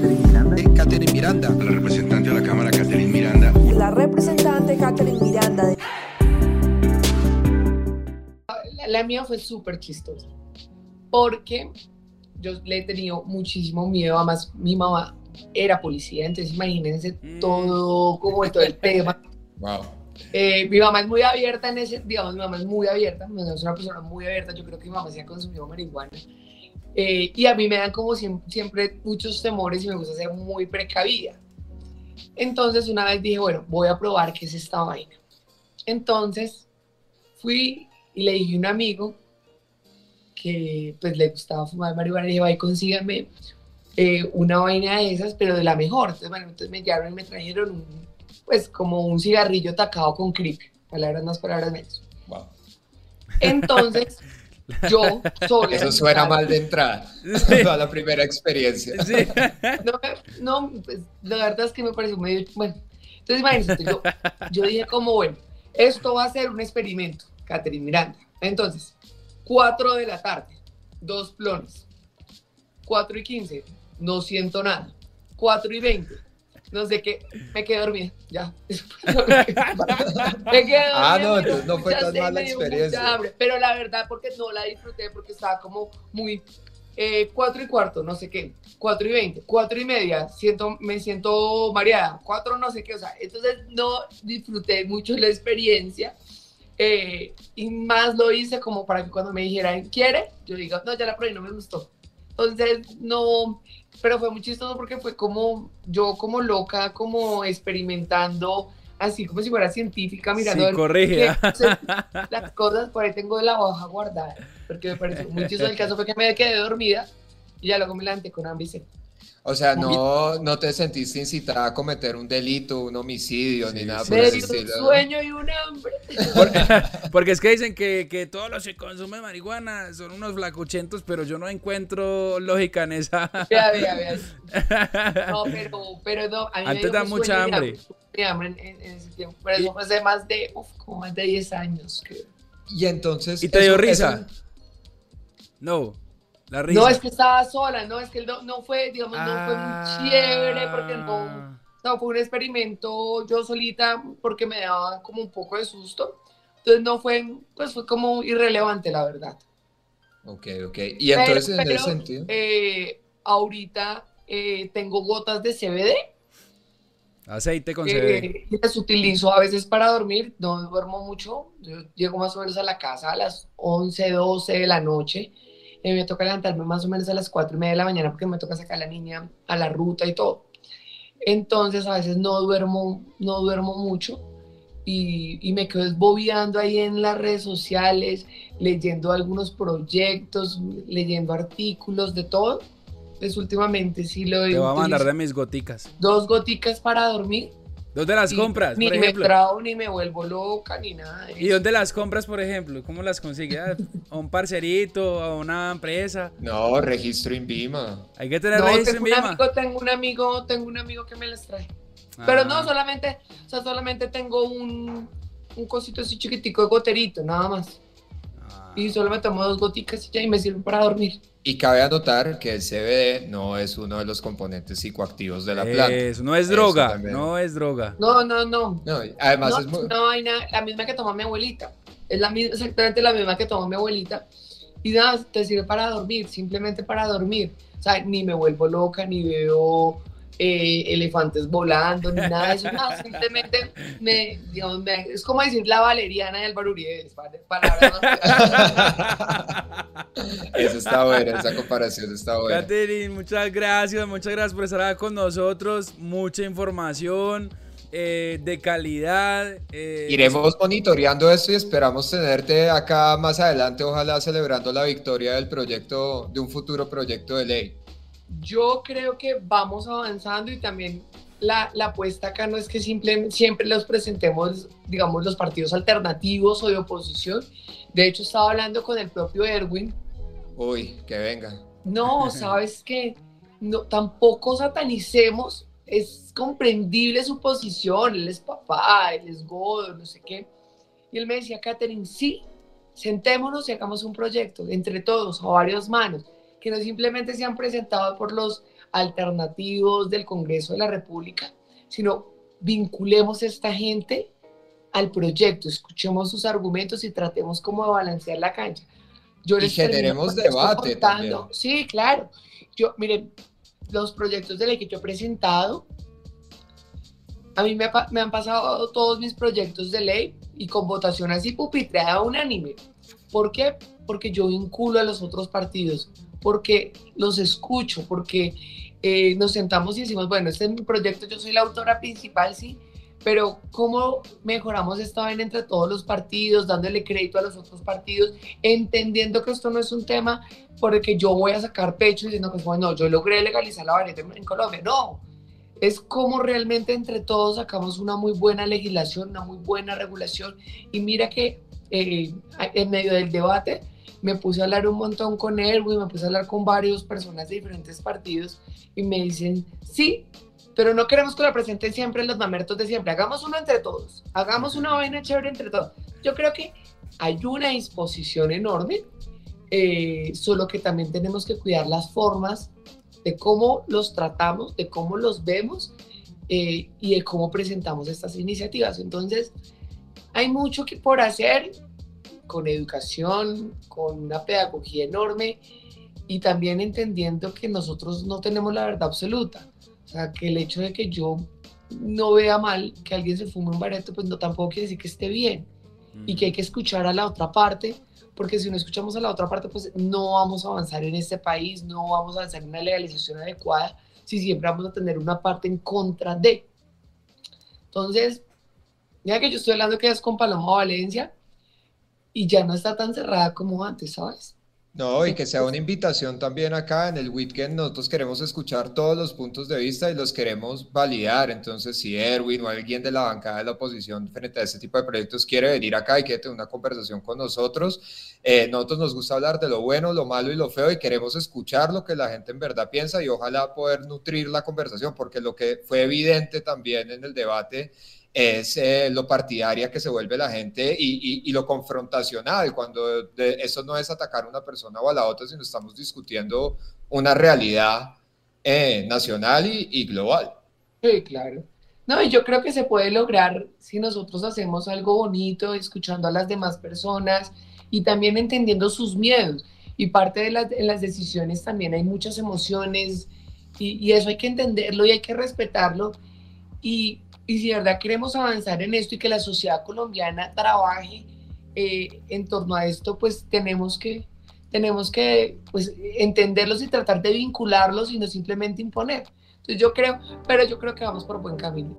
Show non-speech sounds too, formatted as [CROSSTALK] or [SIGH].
Catherine Miranda. Eh, Catherine Miranda. La representante de la Cámara, Catherine Miranda. La representante Catherine Miranda. de- La, la mía fue súper chistosa. Porque yo le he tenido muchísimo miedo. Además, mi mamá era policía. Entonces, imagínense Mm. todo, como todo el tema. Wow. Eh, mi mamá es muy abierta en ese, digamos, mi mamá es muy abierta, mi mamá es una persona muy abierta, yo creo que mi mamá se ha consumido marihuana. Eh, y a mí me dan como siem- siempre, muchos temores y me gusta ser muy precavida. Entonces una vez dije, bueno, voy a probar qué es esta vaina. Entonces fui y le dije a un amigo que pues le gustaba fumar marihuana y dije, vaya, consígame eh, una vaina de esas, pero de la mejor. Entonces, bueno, entonces me llevaron y me trajeron un, pues como un cigarrillo tacado con creepy, palabras más, palabras menos. wow. Entonces, [LAUGHS] yo [LAUGHS] solo. Eso suena mal de entrada. Sí. [LAUGHS] a la primera experiencia. Sí. [LAUGHS] No, no, pues la verdad es que me pareció medio. Bueno, entonces imagínense, yo, yo dije, como bueno, esto va a ser un experimento, Catherine Miranda. Entonces, 4 de la tarde, dos plones. 4 y 15, no siento nada. 4 y 20, no sé qué, me quedé dormida, ya. [LAUGHS] me quedé dormida. Ah, no, entonces no fue tan mala experiencia. hambre, pero la verdad, porque no la disfruté, porque estaba como muy. Eh, 4 y cuarto, no sé qué. 4 y 20, 4 y media, siento, me siento mareada. 4 no sé qué, o sea, entonces no disfruté mucho la experiencia. eh, y más lo hice como para que cuando me dijeran, ¿quiere? Yo digo, no, ya la probé no me gustó. Entonces, no, pero fue muy chistoso porque fue como yo como loca, como experimentando, así como si fuera científica, mirando qué hacen las cosas, por ahí tengo la hoja guardada, porque me pareció muy chistoso. El caso fue que me quedé dormida y ya luego me levanté con hambre y. O sea, no, no te sentiste incitada a cometer un delito, un homicidio, ni nada por Me un estilo. ¿no? sueño y un hambre. [LAUGHS] Porque es que dicen que, que todos los que consumen marihuana son unos flacuchentos, pero yo no encuentro lógica en esa. Vea, vea, vea. No, pero, pero no, a mí me Antes dio da un mucha hambre. y hambre en, en- en ese tiempo. Pero eso fue hace más de, uf, como más de 10 años, creo. Y entonces. ¿Y te dio eso- risa? eso- No, la risa. No, es que estaba sola, no, es que no, no fue, digamos, no fue Ah. muy chévere porque no, no, fue un experimento yo solita porque me daba como un poco de susto. Entonces no fue, pues fue como irrelevante, la verdad. Ok, ok. Y entonces en Pero, ese sentido. eh, ahorita eh, tengo gotas de CBD Aceite con CBD. que las utilizo a veces para dormir, no duermo mucho, yo llego más o menos a la casa a las 11, 12 de la noche, y me toca levantarme más o menos a las 4 y media de la mañana porque me toca sacar a la niña a la ruta y todo. Entonces a veces no duermo, no duermo mucho y, y me quedo esbobeando ahí en las redes sociales, leyendo algunos proyectos, leyendo artículos, de todo. Entonces últimamente sí lo Te voy a mandar de mis goticas. Dos goticas para dormir ¿Dónde las compras, Ni por me ejemplo? trago, ni me vuelvo loca, ni nada. de ¿Y eso. dónde las compras, por ejemplo? ¿Cómo las consigues? Ah, ¿A un parcerito? ¿A una empresa? No, registro INVIMA. Hay que tener No, registro tengo en un, Vima. amigo, tengo un amigo, tengo un amigo que me las trae. Pero no, Ah. solamente, o sea, solamente tengo un, un cosito así chiquitico de goterito, nada más. Y solo me tomo dos goticas y ya y me sirve para dormir. Y cabe anotar que el CBD no es uno de los componentes psicoactivos de la planta. Eso, no es Eso droga, también. no es droga. No, no, no. No, además no, es muy... una vaina, la misma que toma mi abuelita. Es la misma, exactamente la misma que tomó mi abuelita. Y nada, te sirve para dormir, simplemente para dormir. O sea, ni me vuelvo loca, ni veo eh, elefantes volando, ni nada de eso. No, [LAUGHS] simplemente me, digamos, me- es como decir la valeriana de Álvaro Uribe. es pa- palabras más- [LAUGHS] Esa está buena, esa comparación está buena. Catherine, muchas gracias, muchas gracias por estar acá con nosotros. Mucha información eh, de calidad. eh, Iremos monitoreando esto y esperamos tenerte acá más adelante, ojalá celebrando la victoria del proyecto, de un futuro proyecto de ley. Yo creo que vamos avanzando y también la, la apuesta acá no es que simple, siempre los presentemos, digamos, los partidos alternativos o de oposición. De hecho, estaba hablando con el propio Erwin. Uy, que venga. No, [LAUGHS] sabes que no, tampoco satanicemos. Es comprendible su posición. Él es papá, él es godo, no sé qué. Y él me decía, Catherine, sí, sentémonos y hagamos un proyecto entre todos, a varias manos, que no simplemente sean presentados por los alternativos del Congreso de la República, sino vinculemos a esta gente al proyecto, escuchemos sus argumentos y tratemos como de balancear la cancha. Yo y generemos debate también. Sí, claro. Yo, miren, los proyectos de ley que yo he presentado, a mí me, me han pasado todos mis proyectos de ley y con votación así pupitreada unánime. ¿Por qué? Porque yo vinculo a los otros partidos, porque los escucho, porque eh, nos sentamos y decimos, bueno, este es mi proyecto, yo soy la autora principal, sí, pero cómo mejoramos esta vaina entre todos los partidos, dándole crédito a los otros partidos, entendiendo que esto no es un tema por el que yo voy a sacar pecho diciendo que, bueno, yo logré legalizar la vareta en Colombia. No, es cómo realmente entre todos sacamos una muy buena legislación, una muy buena regulación. Y mira que eh, en medio del debate me puse a hablar un montón con Erwin, me puse a hablar con varios personas de diferentes partidos y me dicen, sí, pero no queremos que la presenten siempre los mamertos de siempre. Hagamos uno entre todos. Hagamos una vaina chévere entre todos. Yo creo que hay una disposición enorme, eh, solo que también tenemos que cuidar las formas de cómo los tratamos, de cómo los vemos eh, y de cómo presentamos estas iniciativas. Entonces, hay mucho que por hacer con educación, con una pedagogía enorme y también entendiendo que nosotros no tenemos la verdad absoluta. O sea, que el hecho de que yo no vea mal que alguien se fume un bareto, pues no tampoco quiere decir que esté bien. Y que hay que escuchar a la otra parte, porque si no escuchamos a la otra parte, pues no vamos a avanzar en este país, no vamos a avanzar en una legalización adecuada, si siempre vamos a tener una parte en contra de. Entonces, ya que yo estoy hablando que es con Paloma Valencia y ya no está tan cerrada como antes, ¿sabes? No, y que sea una invitación también acá en el weekend. Nosotros queremos escuchar todos los puntos de vista y los queremos validar. Entonces, si Erwin o alguien de la bancada de la oposición frente a este tipo de proyectos quiere venir acá y quiere tener una conversación con nosotros, eh, nosotros nos gusta hablar de lo bueno, lo malo y lo feo y queremos escuchar lo que la gente en verdad piensa y ojalá poder nutrir la conversación, porque lo que fue evidente también en el debate es eh, lo partidaria que se vuelve la gente y, lo confrontacional, cuando eso no es atacar a una persona o a la otra, sino estamos discutiendo una realidad eh, nacional y, global. Sí, claro. No, y yo creo que se puede lograr si nosotros hacemos algo bonito, escuchando a las demás personas y también entendiendo sus miedos. Y parte de, las, las decisiones también hay muchas emociones y, y eso hay que entenderlo y hay que respetarlo. Y y si de verdad queremos avanzar en esto y que la sociedad colombiana trabaje eh, en torno a esto, pues tenemos que, tenemos que pues, entenderlos y tratar de vincularlos y no simplemente imponer. Entonces yo creo, pero yo creo que vamos por buen camino.